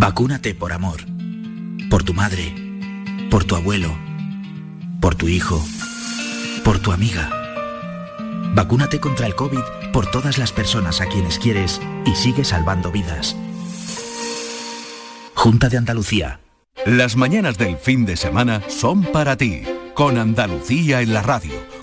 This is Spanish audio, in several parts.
Vacúnate por amor. Por tu madre. Por tu abuelo. Por tu hijo. Por tu amiga. Vacúnate contra el COVID por todas las personas a quienes quieres y sigue salvando vidas. Junta de Andalucía. Las mañanas del fin de semana son para ti, con Andalucía en la radio,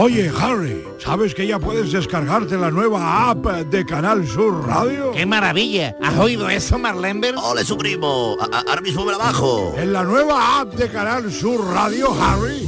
Oye, Harry, ¿sabes que ya puedes descargarte la nueva app de Canal Sur Radio? ¡Qué maravilla! ¿Has oído eso, Marlenber? ¡Ole, su primo! A- a- Ahora mismo me la bajo. En la nueva app de Canal Sur Radio, Harry,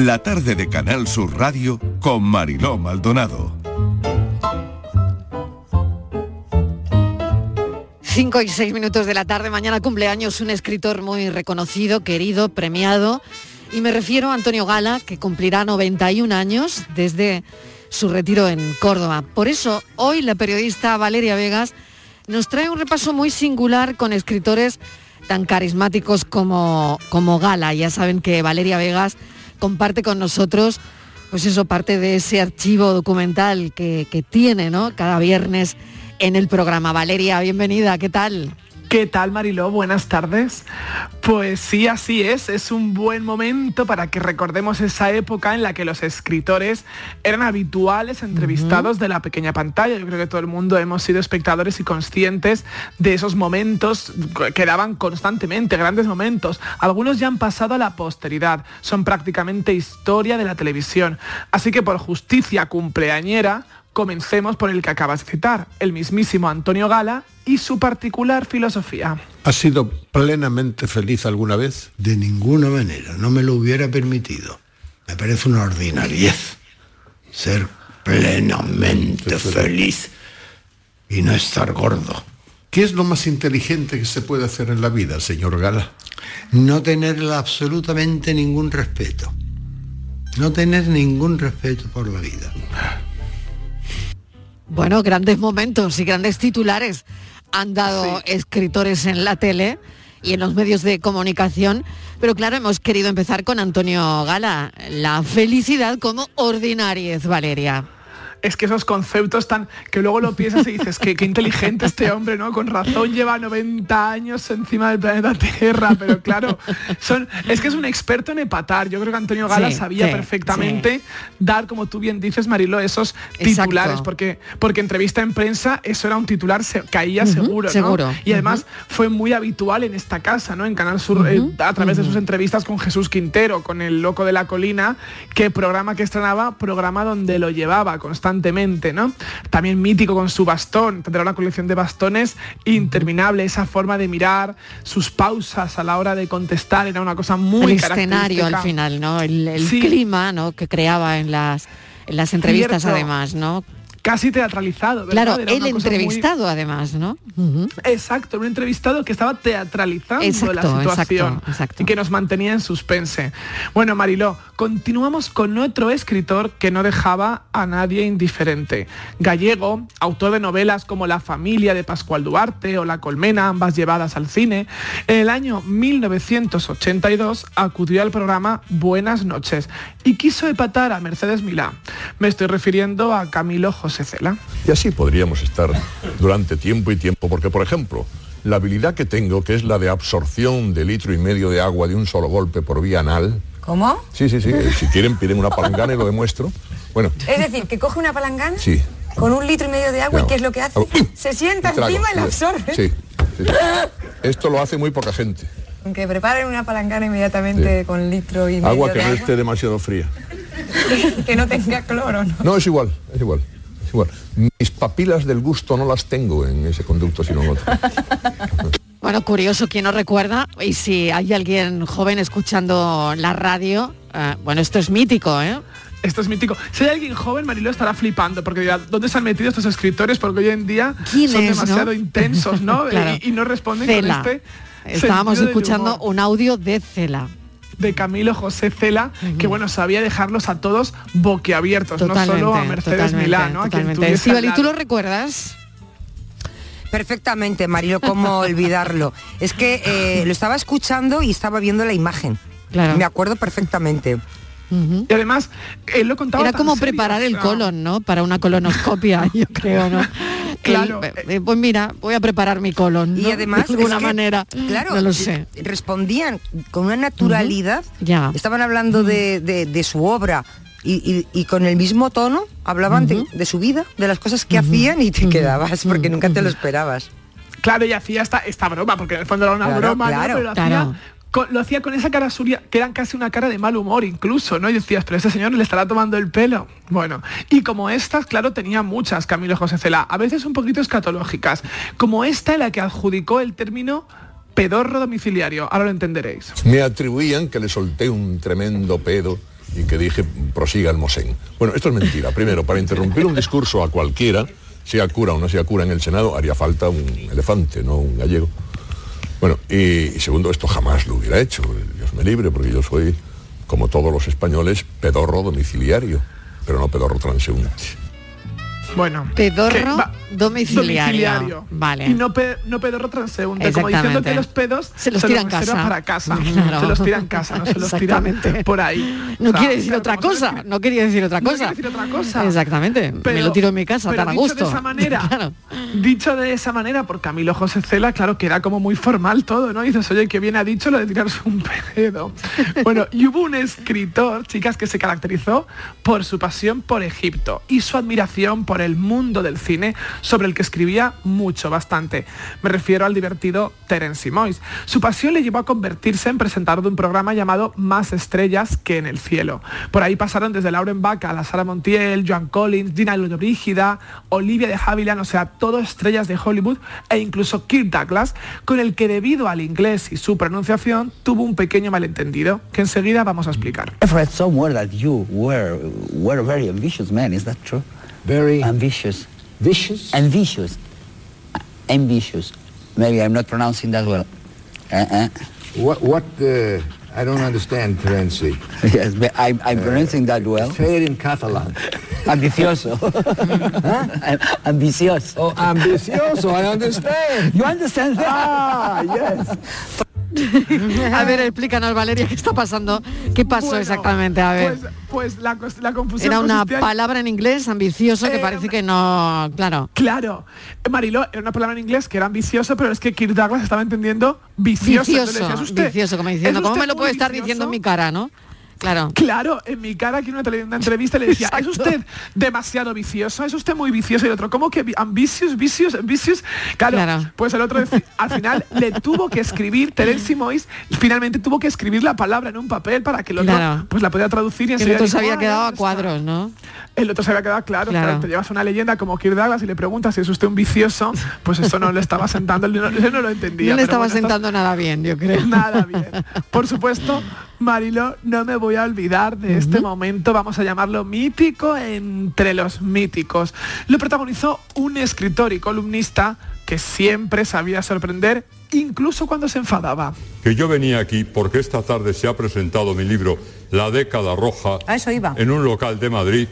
La tarde de Canal Sur Radio con Mariló Maldonado. 5 y 6 minutos de la tarde, mañana cumpleaños un escritor muy reconocido, querido, premiado. Y me refiero a Antonio Gala, que cumplirá 91 años desde su retiro en Córdoba. Por eso, hoy la periodista Valeria Vegas nos trae un repaso muy singular con escritores tan carismáticos como, como Gala. Ya saben que Valeria Vegas comparte con nosotros, pues eso, parte de ese archivo documental que, que tiene, ¿no? Cada viernes en el programa. Valeria, bienvenida, ¿qué tal? ¿Qué tal Mariló? Buenas tardes. Pues sí, así es. Es un buen momento para que recordemos esa época en la que los escritores eran habituales entrevistados de la pequeña pantalla. Yo creo que todo el mundo hemos sido espectadores y conscientes de esos momentos que daban constantemente, grandes momentos. Algunos ya han pasado a la posteridad. Son prácticamente historia de la televisión. Así que por justicia cumpleañera, Comencemos por el que acabas de citar, el mismísimo Antonio Gala y su particular filosofía. ¿Has sido plenamente feliz alguna vez? De ninguna manera, no me lo hubiera permitido. Me parece una ordinariez ser plenamente feliz y no estar gordo. ¿Qué es lo más inteligente que se puede hacer en la vida, señor Gala? No tenerle absolutamente ningún respeto. No tener ningún respeto por la vida. Bueno, grandes momentos y grandes titulares han dado escritores en la tele y en los medios de comunicación, pero claro, hemos querido empezar con Antonio Gala, la felicidad como ordinariez, Valeria. Es que esos conceptos tan que luego lo piensas y dices que qué inteligente este hombre, ¿no? Con razón lleva 90 años encima del planeta Tierra, pero claro, son, es que es un experto en epatar. Yo creo que Antonio Gala Sí, sabía sí, perfectamente dar, como tú bien dices, Marilo, esos Exacto. titulares, porque, porque entrevista en prensa, eso era un titular, se, caía seguro, ¿no? seguro, Y además fue muy habitual en esta casa, ¿no? En Canal Sur, eh, a través de sus entrevistas con Jesús Quintero, con el Loco de la Colina, que programa que estrenaba, programa donde lo llevaba constantemente, ¿no? También mítico con su bastón, tendrá una colección de bastones interminable, esa forma de mirar, sus pausas a la hora de contestar, era una cosa muy el escenario al final, ¿no? El, el Sí. clima, ¿no? Que creaba en las en las entrevistas Cierto. además, ¿no? Casi teatralizado, ¿verdad? Claro, Era el muy- entrevistado además, ¿no? Exacto, un entrevistado que estaba teatralizando Exacto, la situación exacto, exacto. y que nos mantenía en suspense. Bueno, Mariló, continuamos con otro escritor que no dejaba a nadie indiferente. Gallego, autor de novelas como La familia de Pascual Duarte o La colmena, ambas llevadas al cine, en el año 1982 acudió al programa Buenas noches y quiso epatar a Mercedes Milá. Me estoy refiriendo a Camilo José Cela. Y así podríamos estar durante tiempo y tiempo, porque por ejemplo, la habilidad que tengo, que es la de absorción de litro y medio de agua de un solo golpe por vía anal, ¿Cómo? sí, sí, sí, eh, si quieren piden una palangana y lo demuestro. Bueno, Es decir, que coge una palangana sí. con un litro y medio de agua y. ¿qué es lo que hace? Se sienta trago, encima y la absorbe. Sí, sí, sí. Esto lo hace muy poca gente. Que preparen una palangana inmediatamente con litro y medio Agua que de no agua esté demasiado fría. y que no tenga cloro, ¿no? No, es igual, es igual. Igual, mis papilas del gusto no las tengo en ese conducto, sino en otro. Bueno, curioso, quien no recuerda, y si hay alguien joven escuchando la radio, eh, bueno, esto es mítico, ¿eh? Esto es mítico. Si hay alguien joven, Marilo estará flipando, porque dirá, ¿dónde se han metido estos escritores? Porque hoy en día ¿Quién son es, no? demasiado intensos, ¿no? Claro. y, y no responden Cela. con este Estábamos escuchando humor. un audio de Cela. De Camilo José Cela, que bueno, sabía dejarlos a todos boquiabiertos, no solo a Mercedes Milán, ¿no? A quien ¿tú lo recuerdas? Perfectamente, Marilo, cómo olvidarlo. Es que eh, lo estaba escuchando y estaba viendo la imagen. Claro. Me acuerdo perfectamente. Y además, él lo contaba Era tan como serio, preparar el o sea, colon, ¿no? Para una colonoscopia, yo creo, ¿no? Claro. El- eh, pues mira, voy a preparar mi colon, Y además, de alguna es que, manera. claro, No lo sé. respondían con una naturalidad. Ya. Estaban hablando de, de- de su obra y, y- y con el mismo tono hablaban de, de su vida, de las cosas que hacían y te quedabas porque nunca te lo esperabas. Claro, y hacía esta, esta broma, porque en el fondo era una Claro, broma, ¿no? claro. pero lo Claro. hacía, lo hacía con esa cara suya, que era casi una cara de mal humor incluso, ¿no? Y decías, pero este señor le estará tomando el pelo. Bueno, y como estas, claro, tenía muchas Camilo José Cela, a veces un poquito escatológicas, como esta en la que adjudicó el término pedorro domiciliario, ahora lo entenderéis. Me atribuían que le solté un tremendo pedo y que dije, prosiga el Mosén. Bueno, esto es mentira. Primero, para interrumpir un discurso a cualquiera, sea cura o no sea cura en el Senado, haría falta un elefante, no un gallego. Bueno, y, segundo, esto jamás lo hubiera hecho. Dios me libre, porque yo soy, como todos los españoles, pedorro domiciliario, pero no pedorro transeúnte. Bueno, Pedorro va- domiciliario. Vale. Y no, pe- no pedorro transeúnte, como diciendo que los pedos Se los tira en reserva casa. para casa. Claro. Se los tira en casa, no se los tira Exactamente. por ahí. No O sea, quiere decir claro, otra cosa, no quería decir otra No cosa. quiere decir otra cosa. Exactamente. me Pero- lo tiro en mi casa, pero tan a dicho gusto. de esa manera, dicho de esa manera por Camilo José Cela, claro, queda como muy formal todo, ¿no? Y dices, oye, que bien ha dicho lo de tirarse un pedo. Bueno, y hubo un escritor, chicas, que se caracterizó por su pasión por Egipto y su admiración por el mundo del cine, sobre el que escribía mucho, bastante. Me refiero al divertido Terence Simois. Su pasión le llevó a convertirse en presentador de un programa llamado Más estrellas que en el cielo. Por ahí pasaron desde Lauren Bacall a Sara Montiel, Joan Collins, Gina Lollobrigida, Olivia de Havilland, o sea, todo estrellas de Hollywood e incluso Kirk Douglas, con el que debido al inglés y su pronunciación tuvo un pequeño malentendido que enseguida vamos a explicar. Very ambitious. Vicious. Ambitious. Ambitious. Maybe I'm not pronouncing that well. Uh-uh. What, what, uh, I don't understand, Terenzi. Yes, but I'm, I'm pronouncing that well. Say it in Catalan. Ambicioso. Huh? Ambicioso. Oh, ambicioso, I understand. You understand that? Ah, yes. A ver, explícanos, Valeria, ¿qué está pasando? ¿Qué pasó Bueno, exactamente? A ver. Pues, pues la, la confusión Era una palabra en inglés ambicioso que Eh, parece que no... Claro. Claro, Mariló era una palabra en inglés que era ambicioso, pero es que Kirk Douglas estaba entendiendo vicioso. Vicioso, decías, "Usted, vicioso, como diciendo, ¿es ¿cómo me lo puede estar vicioso?". diciendo en mi cara, no? Claro. Claro, en mi cara aquí en una, una entrevista le decía, ¿es usted demasiado vicioso? ¿Es usted muy vicioso? Y el otro, ¿cómo que vi- ambitious, vicious, ambitious? Claro, Claro. pues el otro al final le tuvo que escribir, Terence Mois, finalmente tuvo que escribir la palabra en un papel para que el otro Claro. pues la pudiera traducir y Que el otro se había "Ah, quedado a ¿dónde está?". cuadros, ¿no? El otro se había quedado claro, Claro. claro, te llevas una leyenda como Kirk Douglas y le preguntas si es usted un vicioso, pues eso no le estaba sentando, él no, no lo entendía. No le estaba bueno, sentando nada bien, yo creo. Nada bien. Por supuesto, Marilo, no me voy a olvidar de este momento, vamos a llamarlo mítico entre los míticos. Lo protagonizó un escritor y columnista que siempre sabía sorprender, incluso cuando se enfadaba. que yo venía aquí porque esta tarde se ha presentado mi libro La década roja A eso iba. en un local de Madrid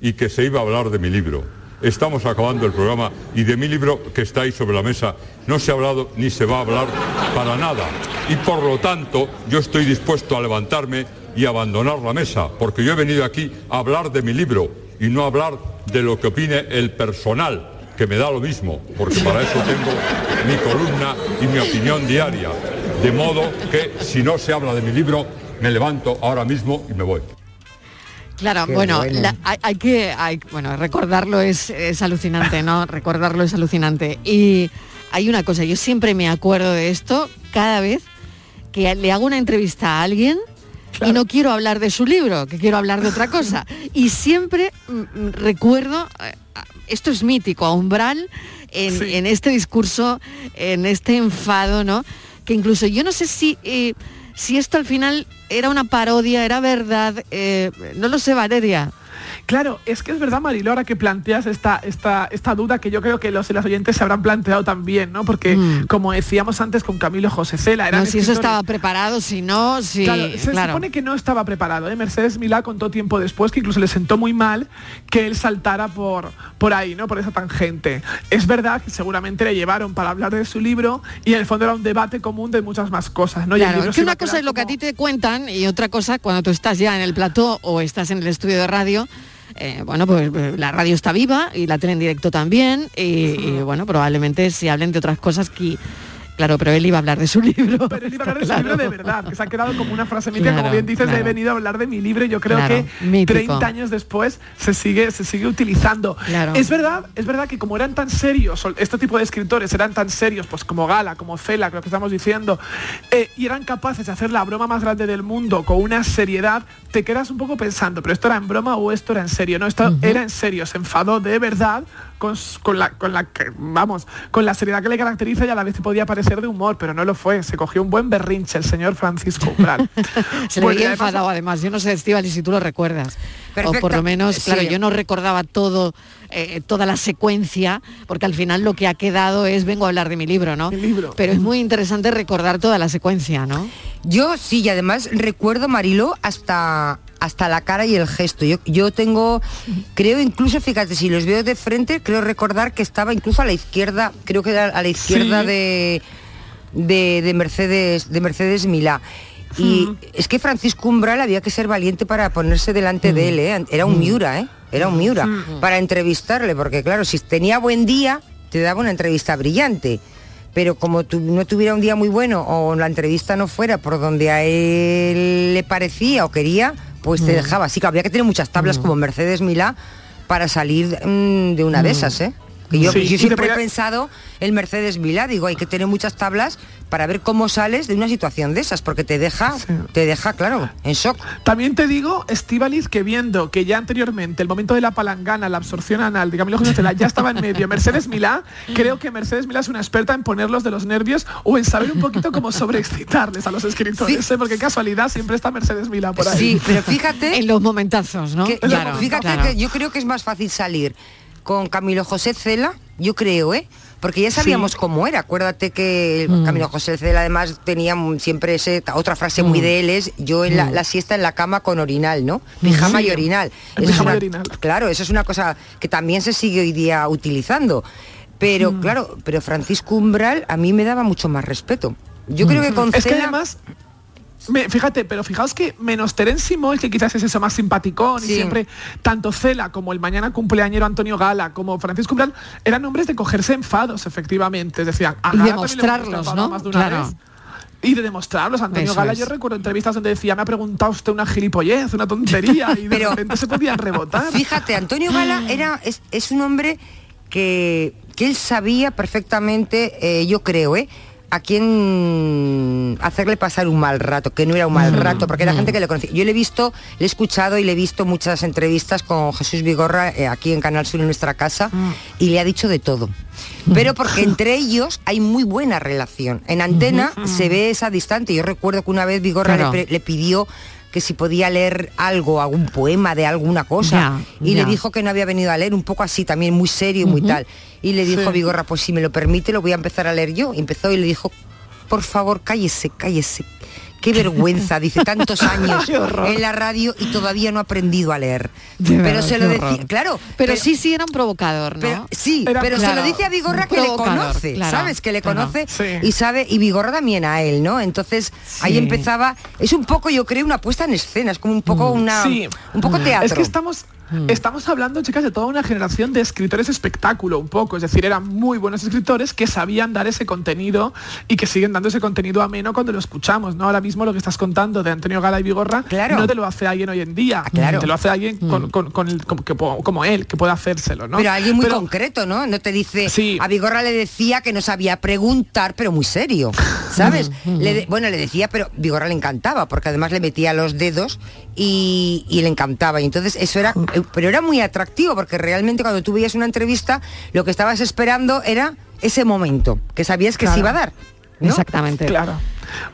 y que se iba a hablar de mi libro. Estamos acabando el programa y de mi libro que está ahí sobre la mesa no se ha hablado ni se va a hablar para nada. Y por lo tanto yo estoy dispuesto a levantarme y abandonar la mesa porque yo he venido aquí a hablar de mi libro y no a hablar de lo que opine el personal que me da lo mismo, porque para eso tengo mi columna y mi opinión diaria. De modo que si no se habla de mi libro, me levanto ahora mismo y me voy. Claro, Qué bueno, bueno. la- hay, hay que, hay- bueno, recordarlo es, es alucinante, ¿no? recordarlo es alucinante. Y hay una cosa, yo siempre me acuerdo de esto cada vez que le hago una entrevista a alguien y no quiero hablar de su libro, que quiero hablar de otra cosa. Y siempre mm, mm, recuerdo eh, esto es mítico, a umbral en, en este discurso, en este enfado, ¿no? Que incluso yo no sé si, eh, si esto al final era una parodia, era verdad, eh, no lo sé, Valeria. Claro, es que es verdad, Mariló, ahora que planteas esta, esta, esta duda que yo creo que los y las oyentes se habrán planteado también, ¿no? Porque, Mm. como decíamos antes con Camilo José Cela, eran No, si eso estaba preparado, si no, si... Claro, se claro. supone que no estaba preparado. ¿eh? Mercedes Milá contó tiempo después que incluso le sentó muy mal que él saltara por, por ahí, ¿no? Por esa tangente. Es verdad que seguramente le llevaron para hablar de su libro y en el fondo era un debate común de muchas más cosas, ¿no? Claro, es que una cosa es lo que a ti te cuentan y otra cosa cuando tú estás ya en el plató o estás en el estudio de radio. Eh, bueno, pues eh, la radio está viva y la tele en directo también y, y, bueno, probablemente se hablen de otras cosas que... Claro, pero él iba a hablar de su libro. Pero él iba a hablar de Claro. su libro de verdad, que se ha quedado como una frase mítica, Claro, como bien dices, claro. he venido a hablar de mi libro y yo creo que mítico. 30 años después se sigue, se sigue utilizando. Claro. Es verdad, es verdad que como eran tan serios, este tipo de escritores eran tan serios, pues como Gala, como Cela, lo que estamos diciendo, eh, y eran capaces de hacer la broma más grande del mundo con una seriedad, te quedas un poco pensando, pero esto era en broma o esto era en serio, no, esto era en serio, se enfadó de verdad con, la, con la vamos, con la seriedad que le caracteriza y a la vez podía parecer de humor, pero no lo fue. Se cogió un buen berrinche el señor Francisco Umbral. Se le y veía además- enfadado además. Yo no sé, Estivali, si tú lo recuerdas. O por lo menos, sí. claro, yo no recordaba todo, eh, toda la secuencia, porque al final lo que ha quedado es vengo a hablar de mi libro, ¿no? Pero es muy interesante recordar toda la secuencia, ¿no? Yo sí, y además recuerdo, Mariló, hasta, hasta la cara y el gesto. Yo, yo tengo, creo incluso, fíjate, si los veo de frente, creo recordar que estaba incluso a la izquierda, creo que era a la izquierda Sí. de, de, de Mercedes, de Mercedes Milá. Y es que Francisco Umbral había que ser valiente para ponerse delante de él, ¿eh? era un Miura, ¿eh? era un Miura, para entrevistarle, porque claro, si tenía buen día, te daba una entrevista brillante pero como tu- no tuviera un día muy bueno o la entrevista no fuera por donde a él le parecía o quería, pues te dejaba. Así que había que tener muchas tablas como Mercedes Milá para salir mm, de una de esas, ¿eh? Que yo, Sí, yo siempre he pensado el Mercedes Milá, digo, hay que tener muchas tablas para ver cómo sales de una situación de esas, porque te deja, te deja, claro, en shock. También te digo, Estíbaliz, que viendo que ya anteriormente el momento de la palangana, la absorción anal, digamos, José Cela, ya estaba en medio. Mercedes Milá, creo que Mercedes Milá es una experta en ponerlos de los nervios o en saber un poquito cómo sobreexcitarles a los escritores, ¿eh? porque casualidad siempre está Mercedes Milá por ahí. Sí, pero fíjate... En los momentazos, ¿no? que- Claro, fíjate claro. que yo creo que es más fácil salir con Camilo José Cela, yo creo, ¿eh? Porque ya sabíamos Sí. cómo era. Acuérdate que Mm. Camilo José Cela además tenía siempre ese, otra frase muy Mm. de él es yo en la, Mm. la siesta en la cama con orinal, ¿no? Pijama Sí, y orinal. Eso es una- orinal. Claro, eso es una cosa que también se sigue hoy día utilizando. Pero Mm. claro, pero Francisco Umbral a mí me daba mucho más respeto. Yo creo que con Es que además, me- fíjate, pero fijaos que menos Terence que quizás es eso más simpaticón y siempre tanto Cela como el mañana cumpleañero Antonio Gala como Francisco Umbral eran hombres de cogerse enfados, efectivamente. Decían, a Y Gala demostrarlos, ¿no? más de una Claro. vez. Y de demostrarlos, Antonio Eso Gala, es. yo recuerdo entrevistas donde decía, me ha preguntado usted una gilipollez, una tontería, y de Pero- repente se podían rebotar. Fíjate, Antonio Gala era, es, es un hombre que, que él sabía perfectamente, eh, yo creo, ¿eh? A quién hacerle pasar un mal rato, que no era un mal rato, porque era gente que le conocía. Yo le he visto, le he escuchado y le he visto muchas entrevistas con Jesús Vigorra eh, aquí en Canal Sur en nuestra casa y le ha dicho de todo. Pero porque entre ellos hay muy buena relación. En antena se ve esa distante. Yo recuerdo que una vez Vigorra Claro. le, pre- le pidió que si podía leer algo, algún poema de alguna cosa. Ya, y ya. le dijo que no había venido a leer, un poco así también, muy serio, muy tal. Y le dijo Sí. Vigorra, pues si me lo permite, lo voy a empezar a leer yo. Y empezó y le dijo, por favor, cállese, cállese. Qué vergüenza, dice, tantos años en la radio y todavía no ha aprendido a leer. De pero verdad, se lo decía, claro. Pero, sí, sí, era un provocador, ¿no? Pero, sí, Era- pero se lo dice a Vigorra que le conoce, claro, ¿sabes? Que le conoce Sí. y sabe, y Vigorra también a él, ¿no? Entonces ahí empezaba, es un poco, yo creo, una puesta en escena, es como un poco una, Sí. un poco teatro. Es que estamos, estamos hablando, chicas, de toda una generación de escritores espectáculo, un poco. Es decir, eran muy buenos escritores que sabían dar ese contenido y que siguen dando ese contenido ameno cuando lo escuchamos. ¿no? Ahora mismo lo que estás contando de Antonio Gala y Vigorra Claro. no te lo hace alguien hoy en día. Ah, claro. Te lo hace alguien con, con- con el- como, que como él, que puede hacérselo. ¿no? Pero alguien muy Pero- concreto, ¿no? No te dice, Sí. a Vigorra le decía que no sabía preguntar, pero muy serio. ¿sabes? Le de- bueno, le decía, pero Vigorra le encantaba, porque además le metía los dedos y, y le encantaba. Y entonces eso era, pero era muy atractivo, porque realmente cuando tú veías una entrevista, lo que estabas esperando era ese momento, que sabías que se iba a dar. ¿No? Exactamente. Claro.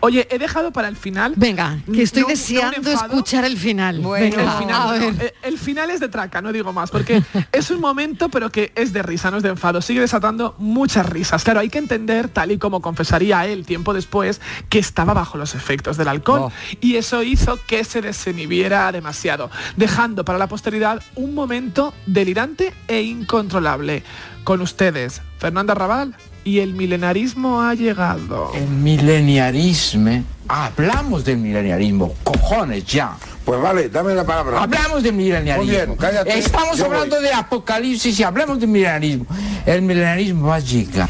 Oye, he dejado para el final. Venga, que estoy no no deseando escuchar el final. Bueno, Venga, el final, a no, ver. eh, el final es de traca, no digo más, porque es un momento, pero que es de risa, no es de enfado. Sigue desatando muchas risas. Claro, hay que entender, tal y como confesaría él tiempo después, que estaba bajo los efectos del alcohol. Oh. Y eso hizo que se desinhibiera demasiado, dejando para la posteridad un momento delirante e incontrolable. Con ustedes, Fernanda Raval, y el milenarismo ha llegado. El mileniarismo. Hablamos del mileniarismo. Cojones, ya. Pues vale, dame la palabra. Hablamos del mileniarismo. Muy bien, cállate, Estamos yo hablando voy. de apocalipsis y hablamos del mileniarismo. El mileniarismo va a llegar.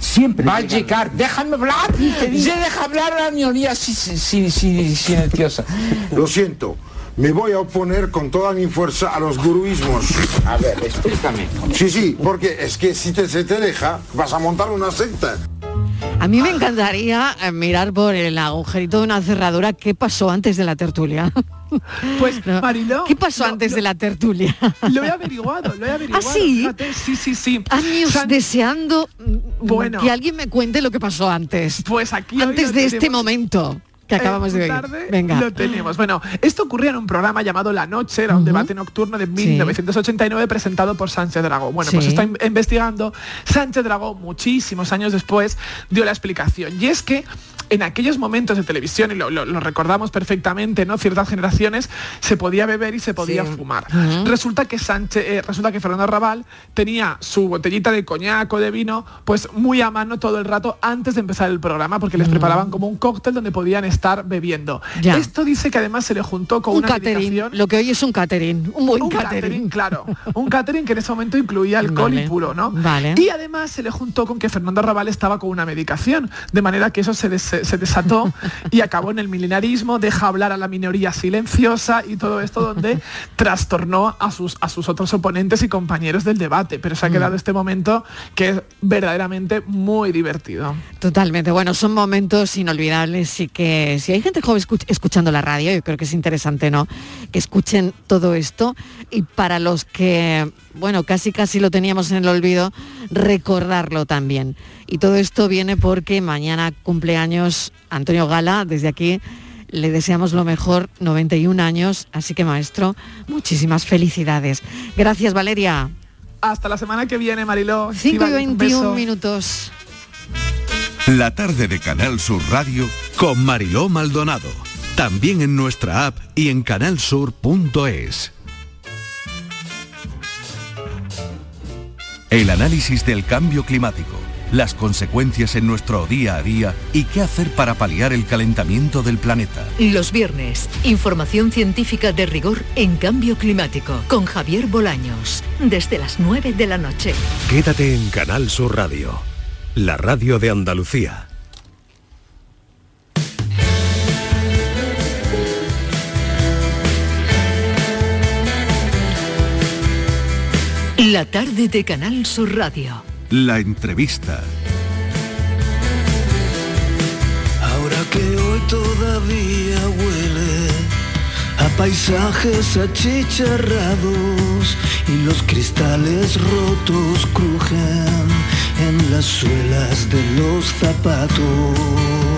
Siempre va a llegar. Déjame hablar. Se deja hablar a la minoría si- si- si- si- silenciosa. Lo siento. Me voy a oponer con toda mi fuerza a los guruismos. A ver, explícame. Sí, sí, porque es que si te, se te deja, vas a montar una secta. A mí me encantaría eh, mirar por el agujerito de una cerradura qué pasó antes de la tertulia. Pues, No. Mariló, ¿Qué pasó antes lo- de la tertulia? Lo he averiguado, lo he averiguado. ¿Ah, sí? fíjate, sí, sí, sí. Años San- deseando mm, Bueno. que alguien me cuente lo que pasó antes. Pues aquí antes de este tenemos. momento que acabamos de Esta oír. tarde Venga. Lo tenemos. Bueno, esto ocurría en un programa llamado La Noche, era un debate nocturno de 1989 presentado por Sánchez Dragó. Bueno, pues está in- investigando. Sánchez Dragó, muchísimos años después, dio la explicación. Y es que en aquellos momentos de televisión, y lo, lo- lo recordamos perfectamente, ¿no? Ciertas generaciones, se podía beber y se podía Sí. fumar. Resulta que Sánchez, eh, resulta que Fernando Raval tenía su botellita de coñac o de vino, pues muy a mano todo el rato antes de empezar el programa, porque les preparaban como un cóctel donde podían estar bebiendo. Ya. Esto dice que además se le juntó con un una catering. medicación- Lo que hoy es un catering. Un buen un catering. catering, claro. Un catering que en ese momento incluía alcohol Vale. impuro, ¿no? Vale. Y además se le juntó con que Fernando Raval estaba con una medicación, de manera que eso se, des- se desató y acabó en el milenarismo, deja hablar a la minoría silenciosa y todo esto donde trastornó a sus, a sus otros oponentes y compañeros del debate. Pero se ha Mm. quedado este momento que es verdaderamente muy divertido. Totalmente. Bueno, son momentos inolvidables y que si hay gente joven escuch- escuchando la radio, yo creo que es interesante, ¿no? Que escuchen todo esto y para los que, bueno, casi casi lo teníamos en el olvido, recordarlo también. Y todo esto viene porque mañana cumpleaños Antonio Gala, desde aquí le deseamos lo mejor, 91 años, así que maestro, muchísimas felicidades. Gracias, Valeria. Hasta la semana que viene, Mariló. 5 y Estíbaliz, un 21 beso. minutos. La tarde de Canal Sur Radio con Mariló Maldonado. También en nuestra app y en canalsur.es. El análisis del cambio climático, las consecuencias en nuestro día a día y qué hacer para paliar el calentamiento del planeta. Los viernes, información científica de rigor en cambio climático con Javier Bolaños, desde las 9 de la noche. Quédate en Canal Sur Radio, la radio de Andalucía. La tarde de Canal Sur Radio. La entrevista. Ahora que hoy todavía huele a paisajes achicharrados y los cristales rotos crujen en las suelas de los zapatos.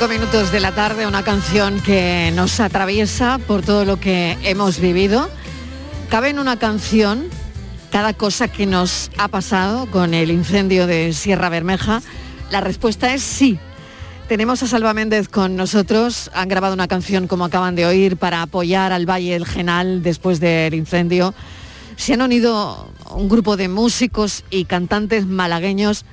5 y 25 minutos de la tarde, una canción que nos atraviesa por todo lo que hemos vivido. Cabe en una canción cada cosa que nos ha pasado con el incendio de Sierra Bermeja. La respuesta es sí. Tenemos a Salva Méndez con nosotros. Han grabado una canción, como acaban de oír, para apoyar al Valle del Genal después del incendio. Se han unido un grupo de músicos y cantantes malagueños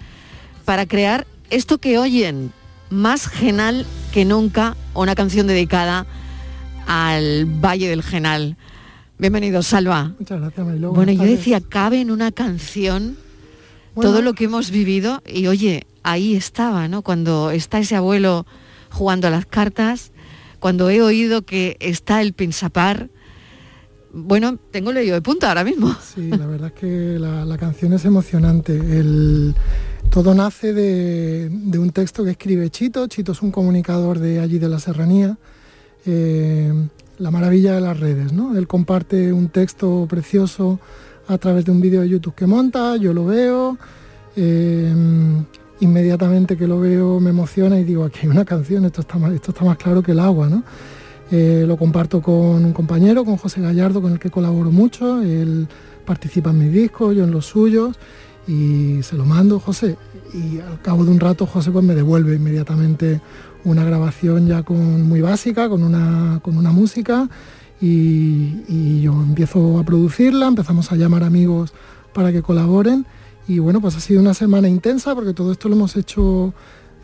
para crear esto que oyen, más genal que nunca, una canción dedicada al Valle del Genal. Bienvenido, Salva. Muchas gracias, Mariló. Bueno, yo tardes. decía, cabe en una canción Bueno. todo lo que hemos vivido y oye, ahí estaba, ¿no? Cuando está ese abuelo jugando a las cartas, cuando he oído que está el pensapar, bueno, tengo leído de punta ahora mismo. Sí, la verdad es que la, la canción es emocionante. El- todo nace de, un texto que escribe Chito. Chito es un comunicador de allí de la serranía. Eh, la maravilla de las redes, ¿no? Él comparte un texto precioso a través de un vídeo de YouTube que monta, yo lo veo, eh, inmediatamente que lo veo me emociona y digo, aquí hay una canción, esto está más, está claro que el agua, ¿no? Eh, lo comparto con un compañero, con José Gallardo, con el que colaboro mucho. Él participa en mis discos, yo en los suyos, y se lo mando, José. Y al cabo de un rato, José pues me devuelve inmediatamente una grabación ya con muy básica, con una, con una música, y, y yo empiezo a producirla, empezamos a llamar amigos para que colaboren. Y bueno, pues ha sido una semana intensa porque todo esto lo hemos hecho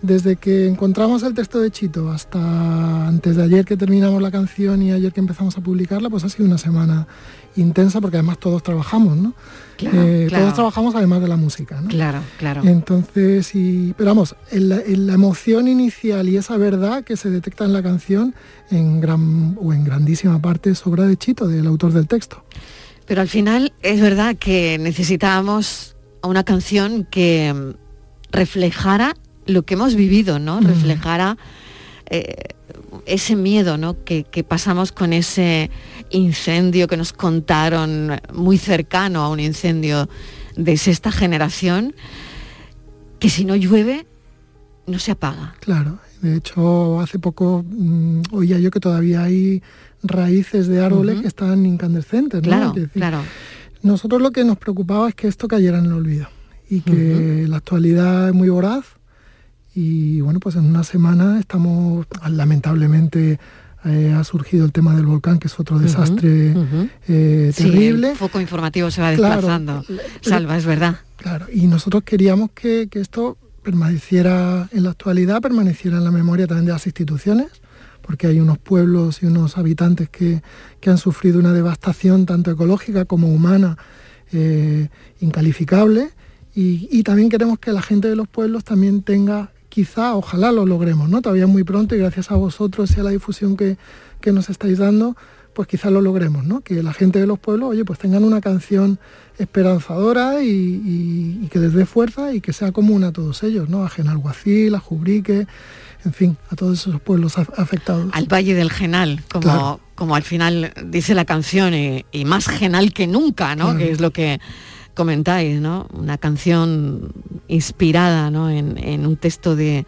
desde que encontramos el texto de Chito hasta antes de ayer que terminamos la canción y ayer que empezamos a publicarla, pues ha sido una semana intensa porque además todos trabajamos, ¿no? Claro, Eh, claro. Todos trabajamos además de la música, ¿no? Claro, claro. Entonces, y, pero vamos, en la, en la emoción inicial y esa verdad que se detecta en la canción, en gran o en grandísima parte es obra de Chito, del autor del texto. Pero al final es verdad que necesitábamos una canción que reflejara lo que hemos vivido, ¿no? Mm. Reflejara eh, ese miedo, ¿no? Que, que pasamos con ese incendio que nos contaron muy cercano a un incendio de sexta generación, que si no llueve no se apaga. Claro, de hecho hace poco mm, oía yo que todavía hay raíces de árboles que están incandescentes, ¿no? Claro, decir, claro. Nosotros lo que nos preocupaba es que esto cayera en el olvido y que la actualidad es muy voraz y bueno, pues en una semana estamos, lamentablemente eh, ha surgido el tema del volcán, que es otro desastre ujú. eh, Sí, terrible. el foco informativo se va desplazando. Salva, es verdad. Claro, y nosotros queríamos que, que esto permaneciera en la actualidad, permaneciera en la memoria también de las instituciones, porque hay unos pueblos y unos habitantes que, que han sufrido una devastación tanto ecológica como humana eh, incalificable. Y, y también queremos que la gente de los pueblos también tenga, quizá, ojalá lo logremos, ¿no? Todavía muy pronto y gracias a vosotros y a la difusión que, que nos estáis dando, pues quizás lo logremos, ¿no? Que la gente de los pueblos, oye, pues tengan una canción esperanzadora y, y- y que les dé fuerza y que sea común a todos ellos, ¿no? A Genalguacil, a Jubrique, en fin, a todos esos pueblos af- afectados. Al Valle del Genal, como, Claro. como al final dice la canción, y, y más genal que nunca, ¿no? Claro. Que es lo que comentáis, ¿no? Una canción inspirada, ¿no? En, en un texto de,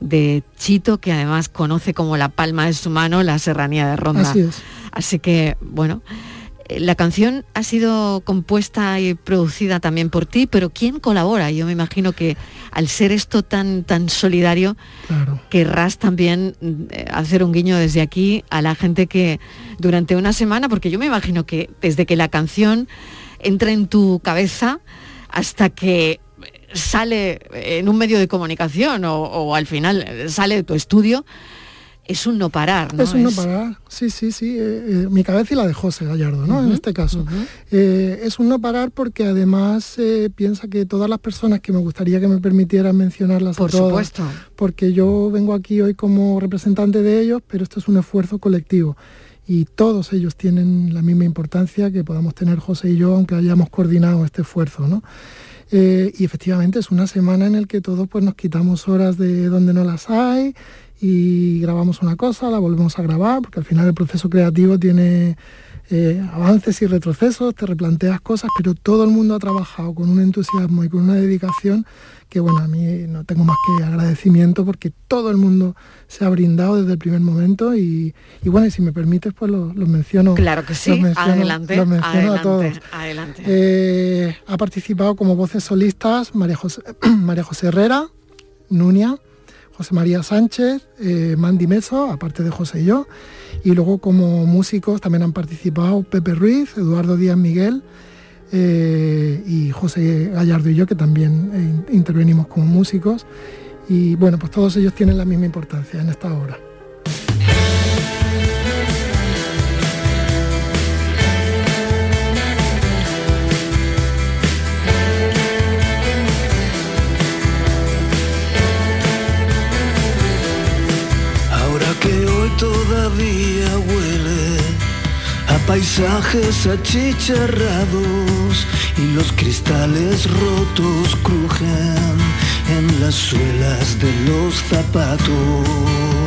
de Chito, que además conoce como la palma de su mano la serranía de Ronda. Así es. Así que, bueno, eh, la canción ha sido compuesta y producida también por ti, pero ¿quién colabora? Yo me imagino que al ser esto tan, tan solidario, querrás también eh, hacer un guiño desde aquí a la gente que durante una semana, porque yo me imagino que desde que la canción entra en tu cabeza hasta que sale en un medio de comunicación o, o al final sale de tu estudio, es un no parar, ¿no? Es un no parar, sí, sí, sí. eh, eh, mi cabeza y la de José Gallardo, ¿no? En este caso. Eh, es un no parar porque además piensa que todas las personas que me gustaría que me permitieran mencionarlas Por a todas, supuesto. porque yo vengo aquí hoy como representante de ellos, pero esto es un esfuerzo colectivo. Y todos ellos tienen la misma importancia que podamos tener José y yo, aunque hayamos coordinado este esfuerzo, ¿no? Eh, y efectivamente es una semana en la que todos pues, nos quitamos horas de donde no las hay y grabamos una cosa, la volvemos a grabar, porque al final el proceso creativo tiene eh, avances y retrocesos, te replanteas cosas, pero todo el mundo ha trabajado con un entusiasmo y con una dedicación que bueno, a mí no tengo más que agradecimiento porque todo el mundo se ha brindado desde el primer momento y, y bueno, y si me permites pues los menciono. Claro que sí, los menciono- adelante, los menciono a todos. adelante, adelante. Eh, ha participado como voces solistas María José, María José Herrera, Nunia, José María Sánchez, eh, Mandy Meso, aparte de José y yo. Y luego como músicos también han participado Pepe Ruiz, Eduardo Díaz Miguel eh, y José Gallardo y yo, que también eh, in- intervenimos como músicos. Y bueno, pues todos ellos tienen la misma importancia en esta obra. Huele a paisajes achicharrados y los cristales rotos crujen en las suelas de los zapatos.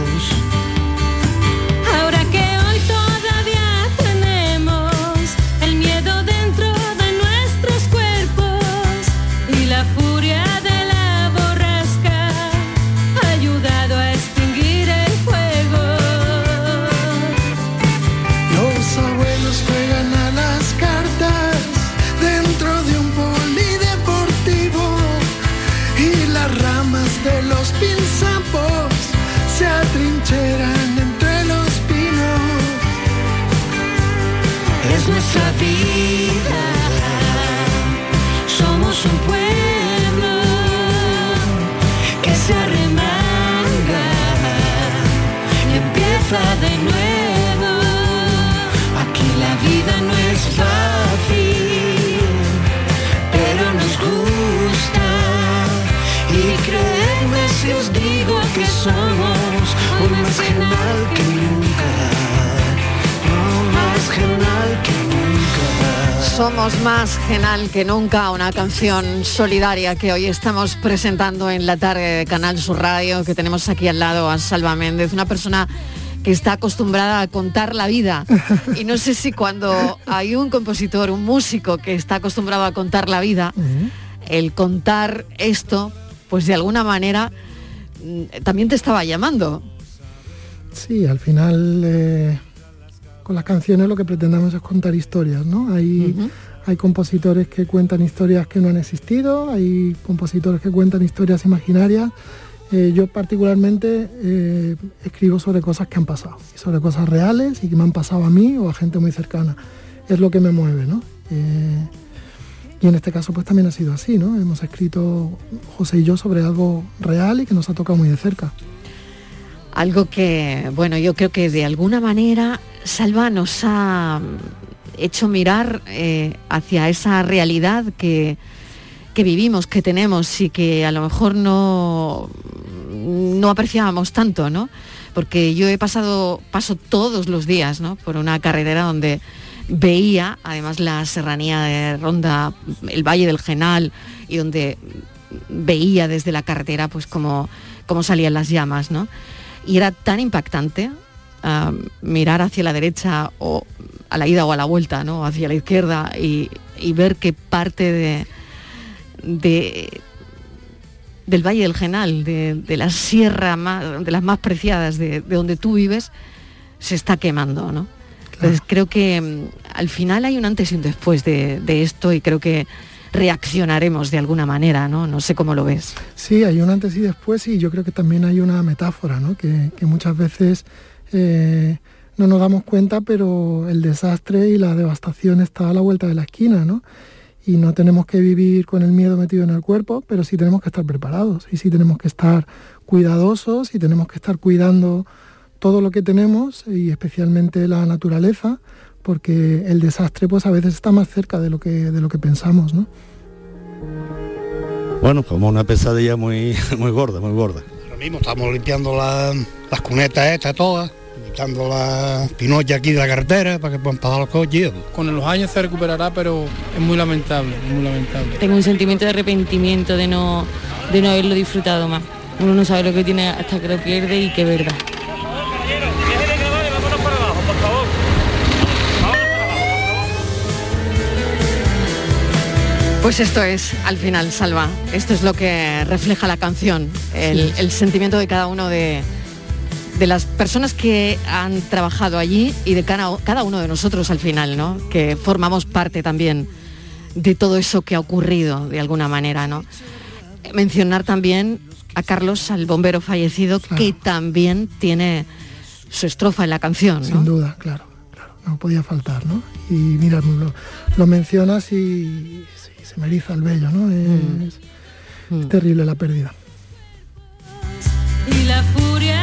Somos hoy más genial que nunca. No más genial que nunca. Somos más genal que nunca, una canción solidaria que hoy estamos presentando en la tarde de Canal Sur Radio, que tenemos aquí al lado a Salva Méndez, una persona que está acostumbrada a contar la vida. Y no sé si cuando hay un compositor, un músico que está acostumbrado a contar la vida, el contar esto, pues de alguna manera también te estaba llamando. Sí, al final eh, con las canciones lo que pretendemos es contar historias, ¿no? Hay, hay compositores que cuentan historias que no han existido, hay compositores que cuentan historias imaginarias. Eh, yo particularmente eh, escribo sobre cosas que han pasado, y sobre cosas reales y que me han pasado a mí o a gente muy cercana. Es lo que me mueve, ¿no? Eh, y en este caso pues también ha sido así, ¿no? Hemos escrito José y yo sobre algo real y que nos ha tocado muy de cerca. Algo que, bueno, yo creo que de alguna manera Salva nos ha hecho mirar eh, hacia esa realidad que, que vivimos, que tenemos y que a lo mejor no, no apreciábamos tanto, ¿no? porque yo he pasado, paso todos los días ¿no? por una carretera donde veía además la serranía de Ronda, el Valle del Genal, y donde veía desde la carretera pues como, como salían las llamas, ¿no? Y era tan impactante ah, mirar hacia la derecha o a la ida o a la vuelta, ¿no? Hacia la izquierda y, y ver que parte de, de- del Valle del Genal, de, de la sierra más, de las más preciadas de, de donde tú vives, se está quemando, ¿no? Entonces creo que mm, al final hay un antes y un después de, de esto y creo que reaccionaremos de alguna manera, ¿no? No sé cómo lo ves. Sí, hay un antes y después y yo creo que también hay una metáfora, ¿no? que, que muchas veces eh, no nos damos cuenta, pero el desastre y la devastación está a la vuelta de la esquina, ¿no? Y no tenemos que vivir con el miedo metido en el cuerpo, pero sí tenemos que estar preparados y sí tenemos que estar cuidadosos y tenemos que estar cuidando todo lo que tenemos y especialmente la naturaleza, porque el desastre pues a veces está más cerca de lo que, de lo que pensamos, ¿no? Bueno, como una pesadilla muy, muy gorda, muy gorda. Ahora mismo estamos limpiando la- las cunetas estas todas, quitando las pinollas aquí de la carretera para que puedan pasar los coches. Con los años se recuperará, pero es muy lamentable, muy lamentable. Tengo un sentimiento de arrepentimiento de no, de no haberlo disfrutado más. Uno no sabe lo que tiene hasta que lo pierde y que es verdad. Pues esto es, al final, Salva, esto es lo que refleja la canción, el, sentimiento de cada uno de, de las personas que han trabajado allí y de cada, cada uno de nosotros al final, ¿no? Que formamos parte también de todo eso que ha ocurrido de alguna manera, ¿no? Mencionar también a Carlos, al bombero fallecido, que también tiene su estrofa en la canción, ¿no? Sin duda, claro, claro, no podía faltar, ¿no? Y mira, lo, lo mencionas y se me eriza el vello, ¿no? Es, es terrible la pérdida. Y la furia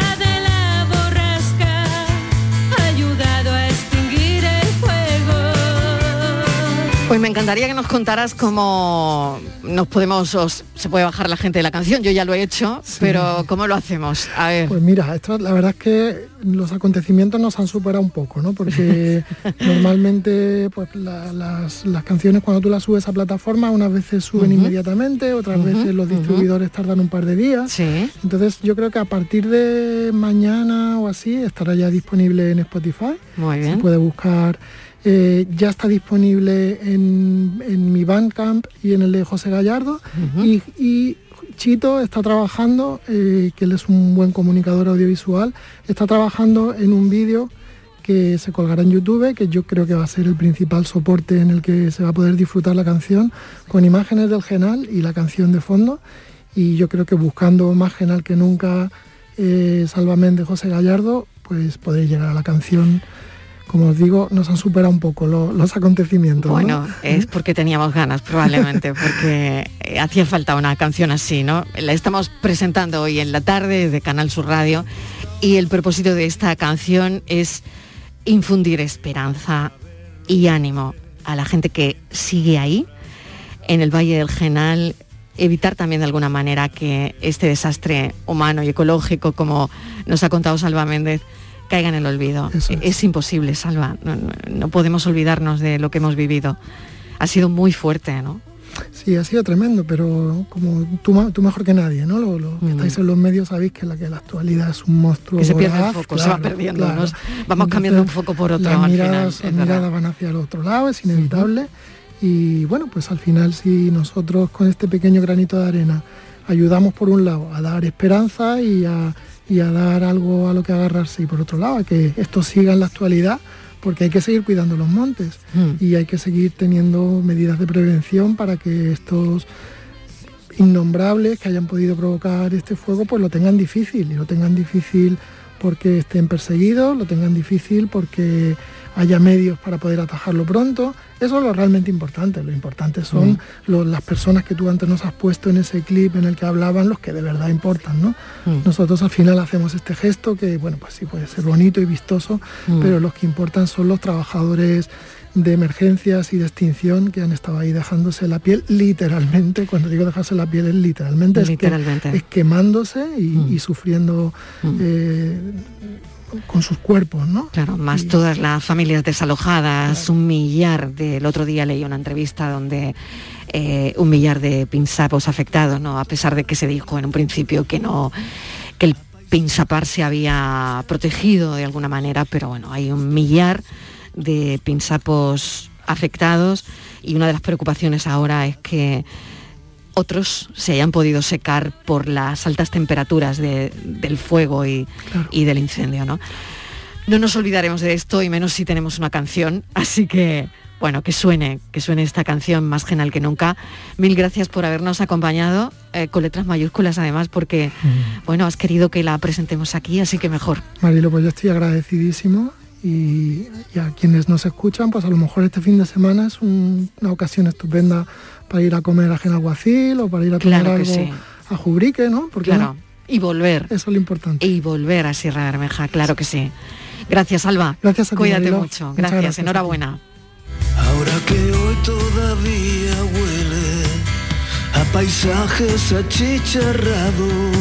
Pues me encantaría que nos contaras cómo nos podemos, o se puede bajar la gente de la canción, yo ya lo he hecho, pero ¿cómo lo hacemos? A ver. Pues mira, esto, la verdad es que los acontecimientos nos han superado un poco, ¿no? Porque normalmente pues, la- las, las canciones cuando tú las subes a plataforma unas veces suben inmediatamente, otras veces los distribuidores tardan un par de días. Entonces yo creo que a partir de mañana o así estará ya disponible en Spotify. Muy Se bien. puede buscar. Eh, ya está disponible en, en mi Bandcamp y en el de José Gallardo. y, y Chito está trabajando, eh, que él es un buen comunicador audiovisual, está trabajando en un vídeo que se colgará en YouTube, que yo creo que va a ser el principal soporte en el que se va a poder disfrutar la canción, con imágenes del Genal y la canción de fondo. Y yo creo que buscando más Genal que nunca, eh, Sálvame de José Gallardo, pues podréis llegar a la canción. Como os digo, nos han superado un poco lo- los acontecimientos. ¿no? Bueno, es porque teníamos ganas probablemente, porque hacía falta una canción así, ¿no? La estamos presentando hoy en la tarde de Canal Sur Radio y el propósito de esta canción es infundir esperanza y ánimo a la gente que sigue ahí, en el Valle del Genal, evitar también de alguna manera que este desastre humano y ecológico, como nos ha contado Salva Méndez, caiga en el olvido. es. imposible, Salva. No, no- no podemos olvidarnos de lo que hemos vivido. Ha sido muy fuerte, ¿no? Sí, ha sido tremendo, pero como tú, mejor que nadie, ¿no? Lo, lo que estáis en los medios sabéis que la, que la actualidad es un monstruo. Que se pierde el voraz, foco, se va perdiendo. claro. nos- vamos cambiando un foco por otro Las al miradas, final. las miradas van hacia el otro lado, es inevitable. Y bueno, pues al final si nosotros con este pequeño granito de arena ayudamos por un lado a dar esperanza y a, y a dar algo a lo que agarrarse y por otro lado a que esto siga en la actualidad porque hay que seguir cuidando los montes Mm. y hay que seguir teniendo medidas de prevención para que estos innombrables que hayan podido provocar este fuego pues lo tengan difícil y lo tengan difícil porque estén perseguidos, lo tengan difícil porque haya medios para poder atajarlo pronto. Eso es lo realmente importante. Lo importante son Mm. las personas que tú antes nos has puesto en ese clip en el que hablaban, los que de verdad importan, ¿no? Mm. Nosotros al final hacemos este gesto que, bueno, pues sí puede ser bonito y vistoso, Mm. pero los que importan son los trabajadores de emergencias y de extinción que han estado ahí dejándose la piel literalmente, cuando digo dejarse la piel es literalmente, es que- es, quemándose y, y sufriendo eh, con sus cuerpos, ¿no? Claro, más todas las familias desalojadas, un millar del otro día leí una entrevista donde eh, un millar de pinsapos afectados, ¿no? A pesar de que se dijo en un principio que no, que el pinsapar se había protegido de alguna manera, pero bueno, hay un millar de pinsapos afectados y una de las preocupaciones ahora es que otros se hayan podido secar por las altas temperaturas de- del fuego y, y del incendio, ¿no? No nos olvidaremos de esto y menos si tenemos una canción, así que bueno, que suene, que suene esta canción más genial que nunca. Mil gracias por habernos acompañado eh, con letras mayúsculas además porque bueno, has querido que la presentemos aquí, así que mejor. Marilo, pues yo estoy agradecidísimo y, y a quienes nos escuchan, pues a lo mejor este fin de semana es un- una ocasión estupenda para ir a comer a Genalguacil o para ir a tomar Claro que algo sí. a Jubrique, ¿no? Porque Claro. Y volver. Eso es lo importante. Y volver a Sierra Bermeja, claro que sí. Gracias, Alba. Gracias a ti, Cuídate mucho. Gracias. gracias. Enhorabuena. Ahora que hoy todavía huele a paisajes achicharrados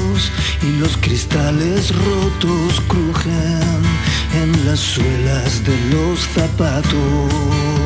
y los cristales rotos crujen en las suelas de los zapatos.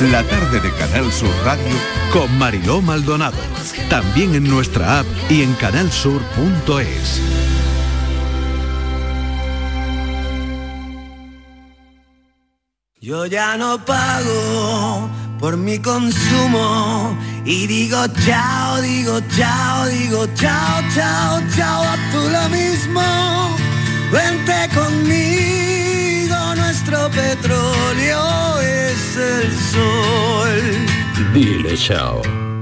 La tarde de Canal Sur Radio con Mariló Maldonado. También en nuestra app y en canalsur.es. Yo ya no pago por mi consumo y digo chao, digo chao, digo chao, chao, chao, a tú lo mismo. Vente conmigo, nuestro petróleo es el sol. Dile chao.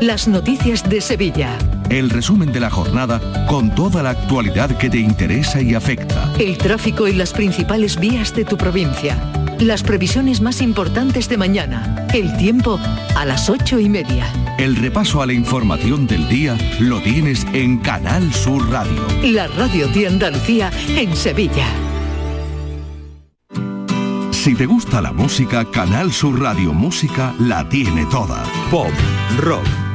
Las noticias de Sevilla. El resumen de la jornada con toda la actualidad que te interesa y afecta. El tráfico y las principales vías de tu provincia. Las previsiones más importantes de mañana. El tiempo a las ocho y media. El repaso a la información del día lo tienes en Canal Sur Radio. La radio de Andalucía en Sevilla. Si te gusta la música, Canal Sur Radio Música la tiene toda. Pop, rock,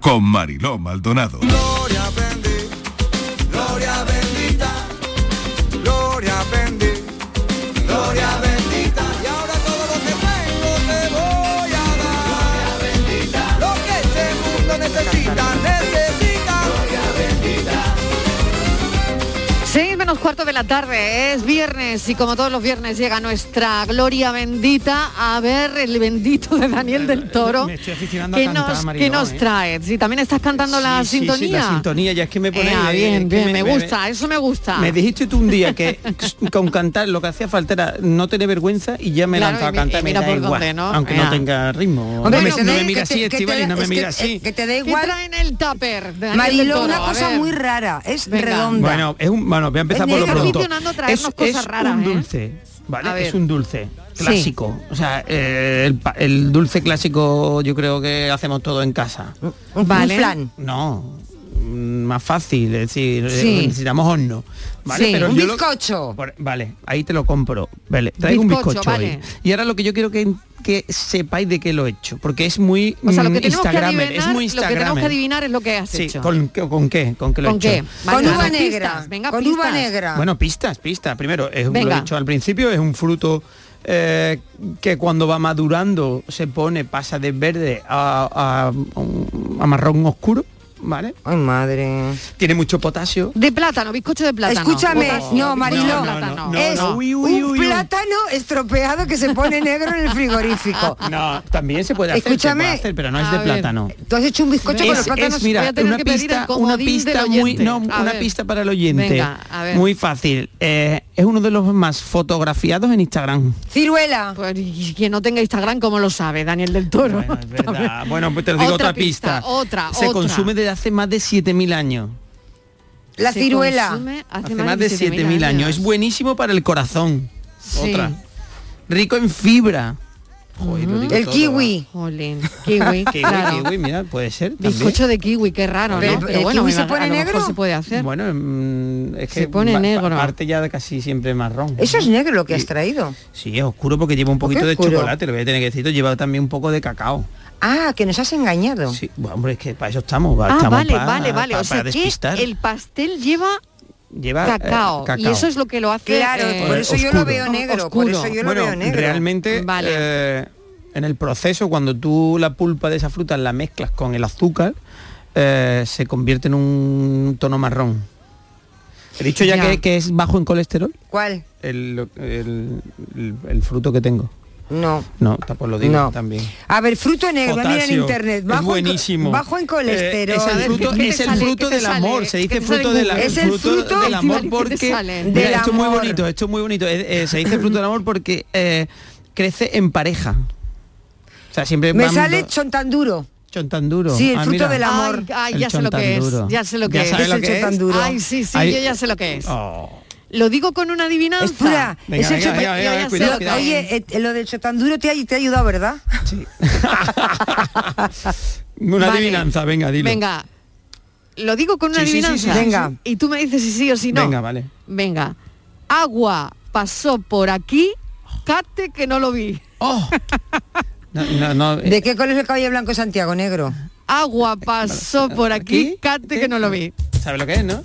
Con Mariló Maldonado. Cuarto de la tarde, es viernes y como todos los viernes llega nuestra gloria bendita a ver el bendito de Daniel del Toro. Me estoy aficionando ¿Qué a cantar, nos, Mariló, ¿Qué nos ¿eh? trae? Si también estás cantando la Sí, sí, sí, sintonía. la sintonía, ya es que me pone... Eh, bien, que me, gusta, eso me gusta. Me dijiste tú un día que con cantar lo que hacía falta era no tener vergüenza y ya me Claro, a cantar. y me mira da por igual, dónde, ¿no? Aunque no tenga ritmo. Hombre, no me, que no te- me mira que así, que Estivali, no me que- mira así. Que te da ¿Qué igual. en el tupper de Daniel del Mariló, Toro? una cosa muy rara, es redonda. Bueno, es un, bueno, voy a empezar por Es, cosas es raras, un ¿eh? dulce. Es un dulce Sí. clásico. O sea, eh, el, dulce clásico yo creo que hacemos todo en casa. Un flan. No, más fácil, es decir, eh, Sí. necesitamos horno. ¿vale? Sí. Un yo lo- bizcocho. por- vale, ahí te lo compro. Vale, traigo un Bizcocho, vale. ahí. Y ahora lo que yo quiero que, que sepáis de qué lo he hecho, porque es muy O sea, lo mm, que tenemos que Instagramer, adivinar, es muy lo que tenemos que Instagramer. adivinar es lo que has Sí, hecho. ¿con, qué- ¿con qué? ¿Con qué lo he ¿Con hecho? qué? Con uva pistas, negra. venga, con pistas. uva negra. Bueno, pistas, pistas. Primero, es un, Venga. lo he dicho al principio, es un fruto eh, que cuando va madurando se pone, pasa de verde a, a- a marrón oscuro, ¿vale? Ay, madre. Tiene mucho potasio. De plátano, bizcocho de plátano. Escúchame, no, de no, es no, uy, uy, un uy, uy. plátano estropeado que se pone negro en el frigorífico. No, también se puede hacer, se Escúchame. puede hacer, pero no es de ver. plátano. Tú has hecho un bizcocho con Es- los plátanos. voy mira, a tener una que pedir el pista, una pista muy, no, A una ver. pista para el oyente. Venga, a ver. Muy fácil. Eh, es uno de los más fotografiados en Instagram. Ciruela. Pues, y quien no tenga Instagram, ¿cómo lo sabe? Daniel del Toro. Bueno, es verdad. Bueno, pues te lo digo Otra otra, pista. pista, otra, Se otra. consume hace más de 7.000 años. La Se ciruela. hace, Hace más de 7.000 años. Es buenísimo para el corazón. Sí. Otra. Rico en fibra. Joder, El todo, kiwi. Jolín, kiwi, Kiwi, claro. kiwi, mira, puede ser. también. Bizcocho de kiwi, qué raro, ¿no? ¿el Pero bueno, kiwi se pone a lo mejor negro? se puede hacer. Bueno, mm, es que Se pone negro. Parte ya de casi siempre marrón. Eso es negro lo que has traído. Sí, es oscuro porque lleva un ¿Por qué poquito de oscuro? chocolate, lo voy a tener que decir. Lleva también un poco de cacao. Ah, que nos has engañado. Sí, bueno, hombre, es que para eso estamos. Ah, estamos vale, vale, vale. O sea para que despistar. el pastel lleva Lleva eh, cacao, Y eso es lo que lo hace Claro, eh, por eso yo lo veo negro. Por Oscuro. eso yo lo bueno, veo negro. realmente Vale. eh, en el proceso, cuando tú la pulpa de esa fruta la mezclas con el azúcar, eh, se convierte en un tono marrón. He dicho ya, Ya. Que, que es bajo en colesterol, ¿Cuál? el, el- el- el fruto que tengo. No. No, pues lo digo No. también. A ver, fruto negro, mira en Potasio, internet. es Bajo, en, co- buenísimo. bajo en colesterol. Eh, es el fruto, ¿qué- qué te es el sale? fruto ¿Qué te del sale? amor, se ¿Qué dice fruto, en de la-? Es el fruto del amor ¿qué te porque? Mira, esto es muy bonito, esto es muy bonito. Eh, eh, se dice fruto del amor porque eh, crece en pareja. O sea, siempre Me sale do- chontanduro. chontanduro. Sí, el Ah, fruto mira. del amor. Ay, ay, ya sé lo que es. chontanduro. Ya sé lo que ¿Ya es. sabes Es lo que es? Ay, sí, sí, Ay. yo ya sé lo que es. Oh. Lo digo con una adivinanza. Oye, eh, lo del chotanduro te ha, te ha ayudado, ¿verdad? Una Vale. adivinanza, venga, dilo. Venga, lo digo con una Sí, sí, sí, adivinanza. sí, sí, Venga. Y tú me dices si sí o si no. Venga, vale. Venga. Agua pasó por aquí, cate que no lo vi. Oh. No, no, no, eh, ¿De qué color es el caballo blanco Santiago? Negro. Agua pasó por aquí, ¿Aquí? cate que no lo vi. ¿Sabes lo que es, no?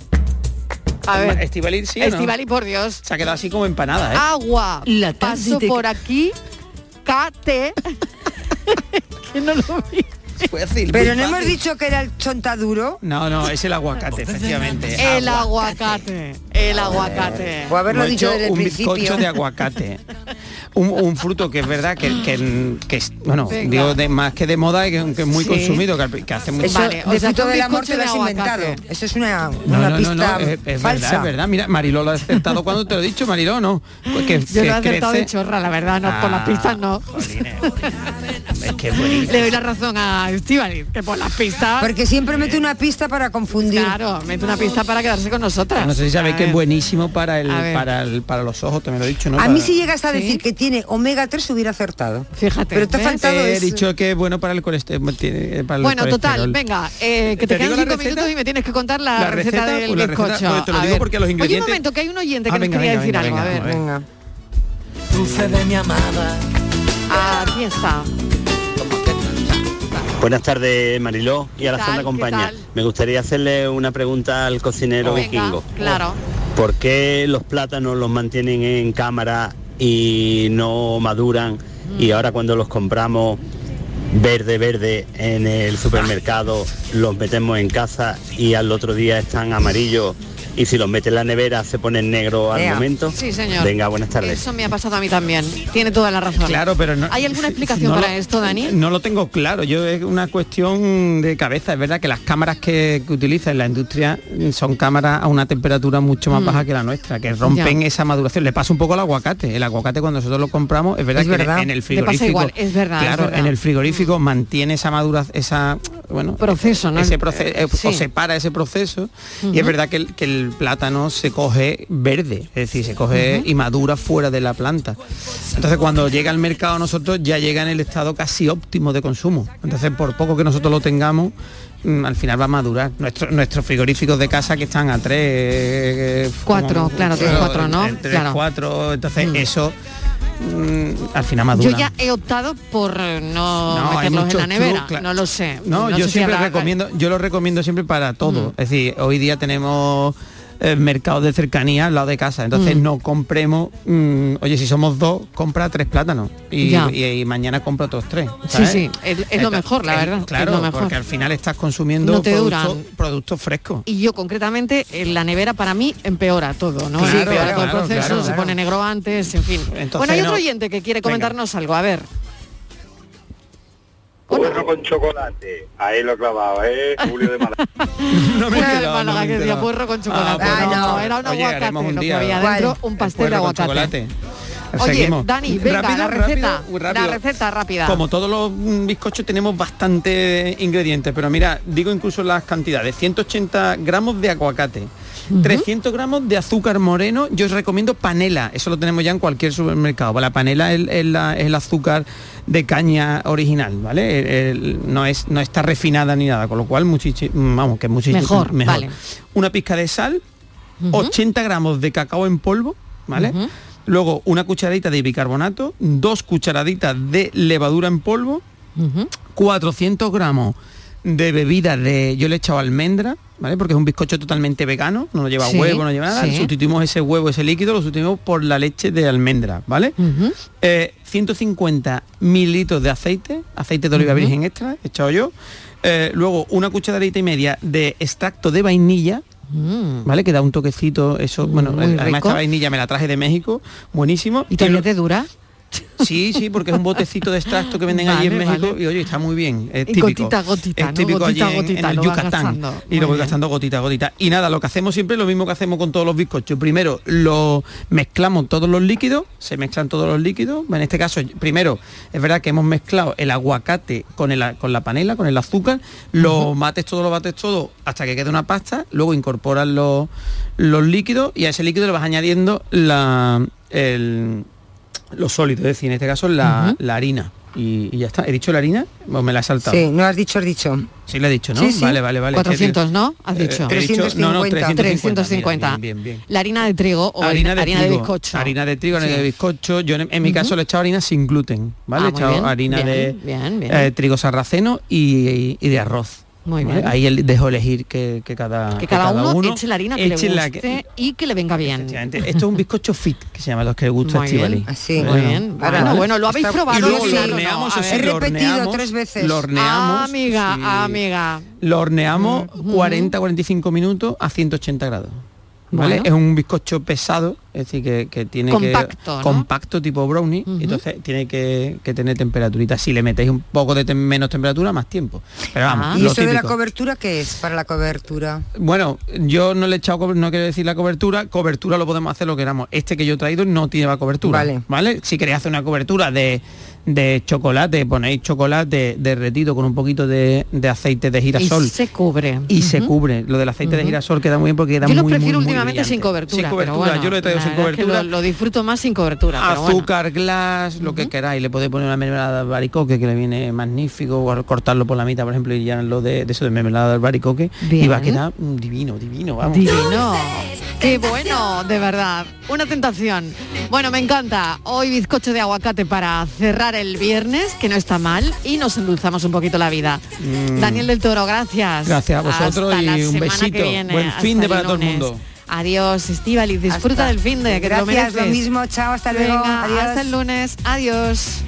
A ver. Estivali, sí no? Estivali, por Dios. Se ha quedado así como empanada, ¿eh? Agua La de- por aquí, cate que no lo vi. Pero no hemos dicho que era el chontaduro. No, no, es el aguacate, efectivamente. El aguacate, el aguacate. O haberlo Hemos dicho hecho desde el un principio. bizcocho de aguacate. Un, un fruto que es verdad que, que, que es, bueno, Venga. digo, de, más que de moda y que, que es muy Sí. consumido, que, que hace mucho... Eso Vale, o de sea, un del amor te lo de has aguacate. inventado. Eso es una, No, una no, no, pista no, es, es falsa. verdad, es verdad. Mira, Mariló lo ha acertado cuando te lo he dicho, Mariló, no. Pues que, Yo que lo he acertado crece- de chorra, la verdad, no, por las Ah, pistas no. jolines. Es que es buenísimo. Le doy la razón a Que por las pistas... Porque siempre mete una pista para confundir. Claro, mete una pista para quedarse con nosotras. No sé si sabéis A que es buenísimo para el, para el, para los ojos, te me lo he dicho, ¿no? A Para- mí si llegas a ¿Sí? decir que tiene omega 3 hubiera acertado. Fíjate. Pero te ha faltado He dicho que es bueno para el colesterol. tiene- para el Bueno, total, colesterol. venga, eh, que te, ¿Te quedan cinco receta? minutos y me tienes que contar la, La receta, receta, del la bizcocho. pues te lo A digo ver. porque los Oye, un momento, que hay un oyente Ah, que venga, nos quería venga, decir venga, algo. venga, a ver, Venga. Dulce de mi amada. aquí está. Buenas tardes, Mariló y a la ¿Qué Compañía. Me gustaría hacerle una pregunta al cocinero Venga, vikingo. claro. ¿Por qué los plátanos los mantienen en cámara y no maduran? Mm. Y ahora cuando los compramos verde, verde en el supermercado, los metemos en casa y al otro día están amarillos y si los metes en la nevera se ponen negro al Ea. momento? Sí, señor. Venga, buenas tardes. Eso me ha pasado a mí también. Tiene toda la razón. Claro, pero no. ¿Hay alguna explicación no para lo- esto, Dani? No lo tengo claro. Yo es una cuestión de cabeza. Es verdad que las cámaras que, que utiliza en la industria son cámaras a una temperatura mucho más Mm. baja que la nuestra, que rompen Ya. esa maduración. Le pasa un poco al aguacate. El aguacate cuando nosotros lo compramos, es verdad Es que en- verdad. en el Le pasa frigorífico. igual, es verdad, es Claro, verdad. Mm. en el frigorífico mantiene esa maduración, esa bueno, Proceso, ¿no? ese proceso Eh, sí. o separa ese proceso y es verdad que el, que el plátano se coge verde, es decir, se coge y madura fuera de la planta. Entonces cuando llega al mercado nosotros ya llega en el estado casi óptimo de consumo. Entonces por poco que nosotros lo tengamos, mm, al final va a madurar. Nuestro- nuestros frigoríficos de casa que están a tres... eh, Cuatro, como- claro, tres, cuatro, ¿no? tres, Claro. cuatro, entonces Mm. eso al final madura. Yo ya he optado por eh, no, meterlos en la nevera. No lo sé. No, yo si siempre recomiendo, yo lo recomiendo siempre para todo. Mm. Es decir, hoy día tenemos eh, mercados de cercanía al lado de casa, entonces Mm. no compremos, mm, oye, si somos dos, compra tres plátanos y, Ya. y- y mañana compra otros tres. Sí, ¿sabes? sí, es, es lo mejor, la es- verdad. Claro, lo mejor. porque al final estás consumiendo No te productos, duran. productos frescos. Y yo concretamente, en la nevera para mí empeora todo, ¿no? Claro, empeora todo el proceso, se pone negro antes, en fin. Entonces, bueno, hay otro no- oyente que quiere Venga. comentarnos algo, a ver. Puerro con chocolate. Ahí lo he clavado, ¿eh? Julio de Málaga. no me de Málaga no que decía puerro con chocolate. Ah, Ah, pues no, no. era un Oye, aguacate un lo que día. había dentro, un El pastel de aguacate. chocolate. Oye, Seguimos. Dani, venga, Rápido, la receta, rápido, rápido. la receta rápida. Como todos los bizcochos tenemos bastantes ingredientes, pero mira, digo incluso las cantidades. 180 gramos de aguacate, 300 gramos de azúcar moreno. Yo os recomiendo panela, eso lo tenemos ya en cualquier supermercado. La panela es, es la- es el azúcar de caña original, ¿vale? El- el- no, es, no está refinada ni nada, con lo cual muchichi- vamos, que es muchísimo Mejor, vale. Una pizca de sal, Ujú. 80 gramos de cacao en polvo, ¿vale? Luego una cucharadita de bicarbonato, dos cucharaditas de levadura en polvo, Ujú. 400 gramos de bebida de, yo le he echado almendra, ¿vale? Porque es un bizcocho totalmente vegano, no lleva Sí, huevo, no lleva nada. sí. Sustituimos ese huevo, ese líquido, lo sustituimos por la leche de almendra, ¿vale? Ujú. Eh, 150 mililitros de aceite, aceite de oliva virgen extra, echado yo. Eh, luego una cucharadita y media de extracto de vainilla, Mm. ¿vale? Que da un toquecito, eso, bueno, Muy eh, además rico. esta vainilla me la traje de México, buenísimo. ¿Y todavía lo- te dura? Sí, sí, porque es un botecito de extracto que venden allí en México vale. y oye, está muy bien, es Y típico. gotita gotita, es ¿no? típico Gotita a allí en- gotita, en, el Yucatán. Y lo voy gastando gotita gotita. Y nada, lo que hacemos siempre es lo mismo que hacemos con todos los bizcochos. Primero lo mezclamos todos los líquidos, se mezclan todos los líquidos. En este caso, primero, es verdad que hemos mezclado el aguacate con, el, con la panela, con el azúcar, lo mates todo, lo bates todo hasta que quede una pasta, luego incorporas los, los líquidos y a ese líquido le vas añadiendo la, el, los sólidos, es decir, en este caso la, la harina. Y, y ya está. ¿He dicho la harina? ¿O me la he saltado? Sí, no has dicho, has dicho. Sí, le he dicho, ¿no? Sí, sí. Vale, vale, vale. 400, ¿no? Has Eh, dicho. he dicho- no, no, 350. 350. Mira, bien, bien, bien. La harina de trigo o harina, harina de bizcocho. Harina de trigo, harina Sí. de bizcocho. Yo en, en mi caso le he echado harina sin gluten, ¿vale? Ah, he echado harina de eh, trigo sarraceno y, y de arroz. Muy ¿vale? bien. Ahí el- dejo elegir que, que cada, Que cada, uno, eche la harina que eche le la guste que- y que le venga bien. Esto es un bizcocho fit, que se llama los que le gusta a Muy Estivali. bien, así. muy bien. Bueno, bueno, lo habéis probado, Y luego sí, lo ¿o no? horneamos, A ver. sí, He lo repetido horneamos, tres veces. Lo horneamos. amiga, sí. amiga. Lo horneamos 40-45 minutos a 180 grados. ¿Vale? Bueno. Es un bizcocho pesado, es decir, que, que tiene Compacto, que... ¿no? Compacto tipo brownie, entonces tiene que, que tener temperaturita. Si le metéis un poco de menos temperatura, más tiempo. Pero vamos, Ah. ¿Y eso de la cobertura qué es para la cobertura? Bueno, yo no le he echado, no quiero decir la cobertura, cobertura lo podemos hacer lo que queramos. Este que yo he traído no tiene la cobertura. Vale. ¿Vale? Si queréis hacer una cobertura de, de chocolate, ponéis chocolate derretido con un poquito de, de aceite de girasol. Y se cubre. Y se cubre. Lo del aceite de girasol queda muy bien porque queda Yo lo muy, prefiero muy, muy últimamente sin cobertura. Sin pero cobertura, bueno, yo lo he traído sin verdad es que cobertura. Lo, lo disfruto más sin cobertura. pero bueno. Azúcar, glass, lo que queráis. Le podéis poner una mermelada de albaricoque que le viene magnífico, o cortarlo por la mitad, por ejemplo, y llenarlo de, de eso de mermelada de albaricoque. Y va a quedar mm, divino, divino, vamos. Divino. Qué bueno, de verdad. Una tentación. Bueno, me encanta. Hoy bizcocho de aguacate para cerrar el viernes, que no está mal, y nos endulzamos un poquito la vida. Mm. Daniel del Toro, gracias. Gracias a vosotros Hasta y un besito. viene, Buen fin de para todo el mundo. Adiós, Estivali. Disfruta Hasta- del fin de que te lo Gracias, mereces. lo mismo, chao, hasta luego, Venga, adiós. Hasta el lunes. Adiós.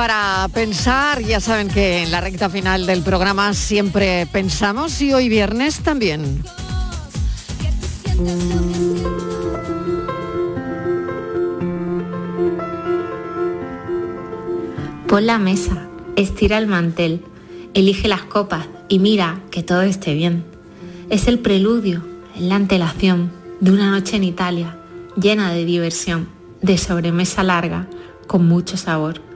Para pensar, ya saben que en la recta final del programa siempre pensamos y hoy viernes también. Pon la mesa, estira el mantel, elige las copas y mira que todo esté bien. Es el preludio, la antelación de una noche en Italia llena de diversión, de sobremesa larga, con mucho sabor.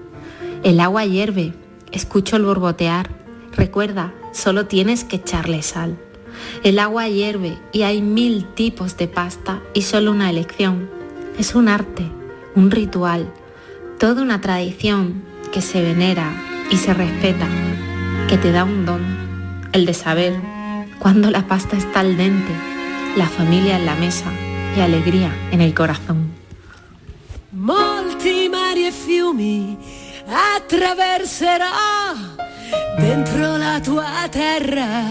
El agua hierve, escucho el borbotear. Recuerda, solo tienes que echarle sal. El agua hierve y hay mil tipos de pasta y solo una elección. Es un arte, un ritual, toda una tradición que se venera y se respeta, que te da un don, el de saber cuando la pasta está al dente, la familia en la mesa y alegría en el corazón. E attraverserò dentro la tua terra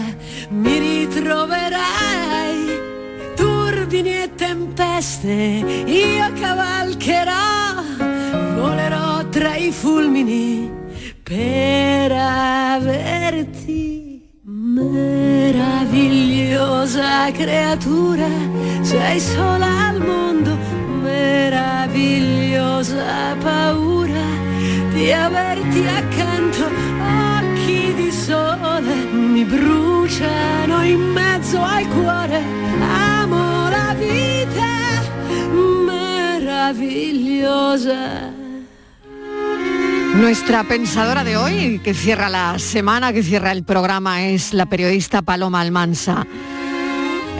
mi ritroverai. Turbini e tempeste io cavalcherò volerò tra i fulmini per averti. Meravigliosa creatura sei sola al mondo meravigliosa paura di averti accanto occhi di sole mi bruciano in mezzo al cuore. Amo la vita meravigliosa. Nuestra pensadora de hoy, que cierra la semana, que cierra el programa, es la periodista Paloma Almansa.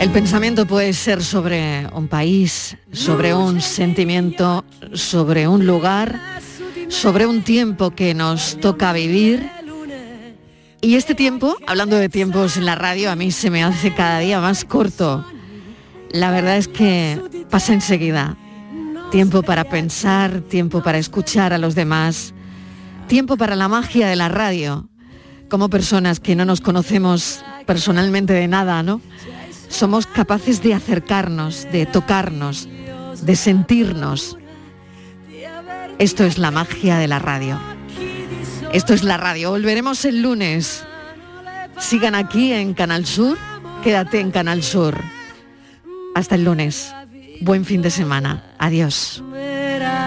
El pensamiento puede ser sobre un país, sobre un sentimiento, sobre un lugar, sobre un tiempo que nos toca vivir. Y este tiempo, hablando de tiempos en la radio, a mí se me hace cada día más corto. La verdad es que pasa enseguida. Tiempo para pensar, tiempo para escuchar a los demás, tiempo para la magia de la radio. Como personas que no nos conocemos personalmente de nada, ¿no? Somos capaces de acercarnos, de tocarnos, de sentirnos. Esto es la magia de la radio. Esto es la radio. Volveremos el lunes. Sigan aquí en Canal Sur. Quédate en Canal Sur. Hasta el lunes. Buen fin de semana. Adiós.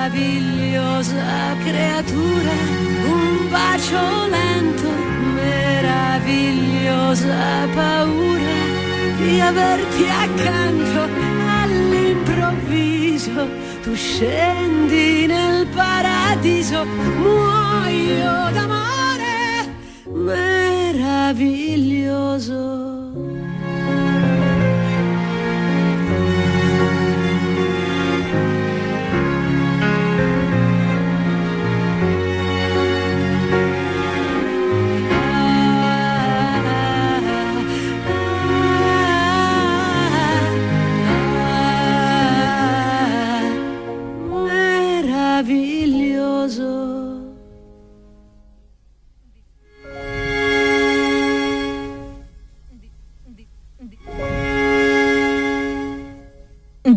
meravigliosa creatura, un bacio lento, paura di averti accanto all'improvviso. Tu scendi nel paradiso, muoio d'amore, meraviglioso.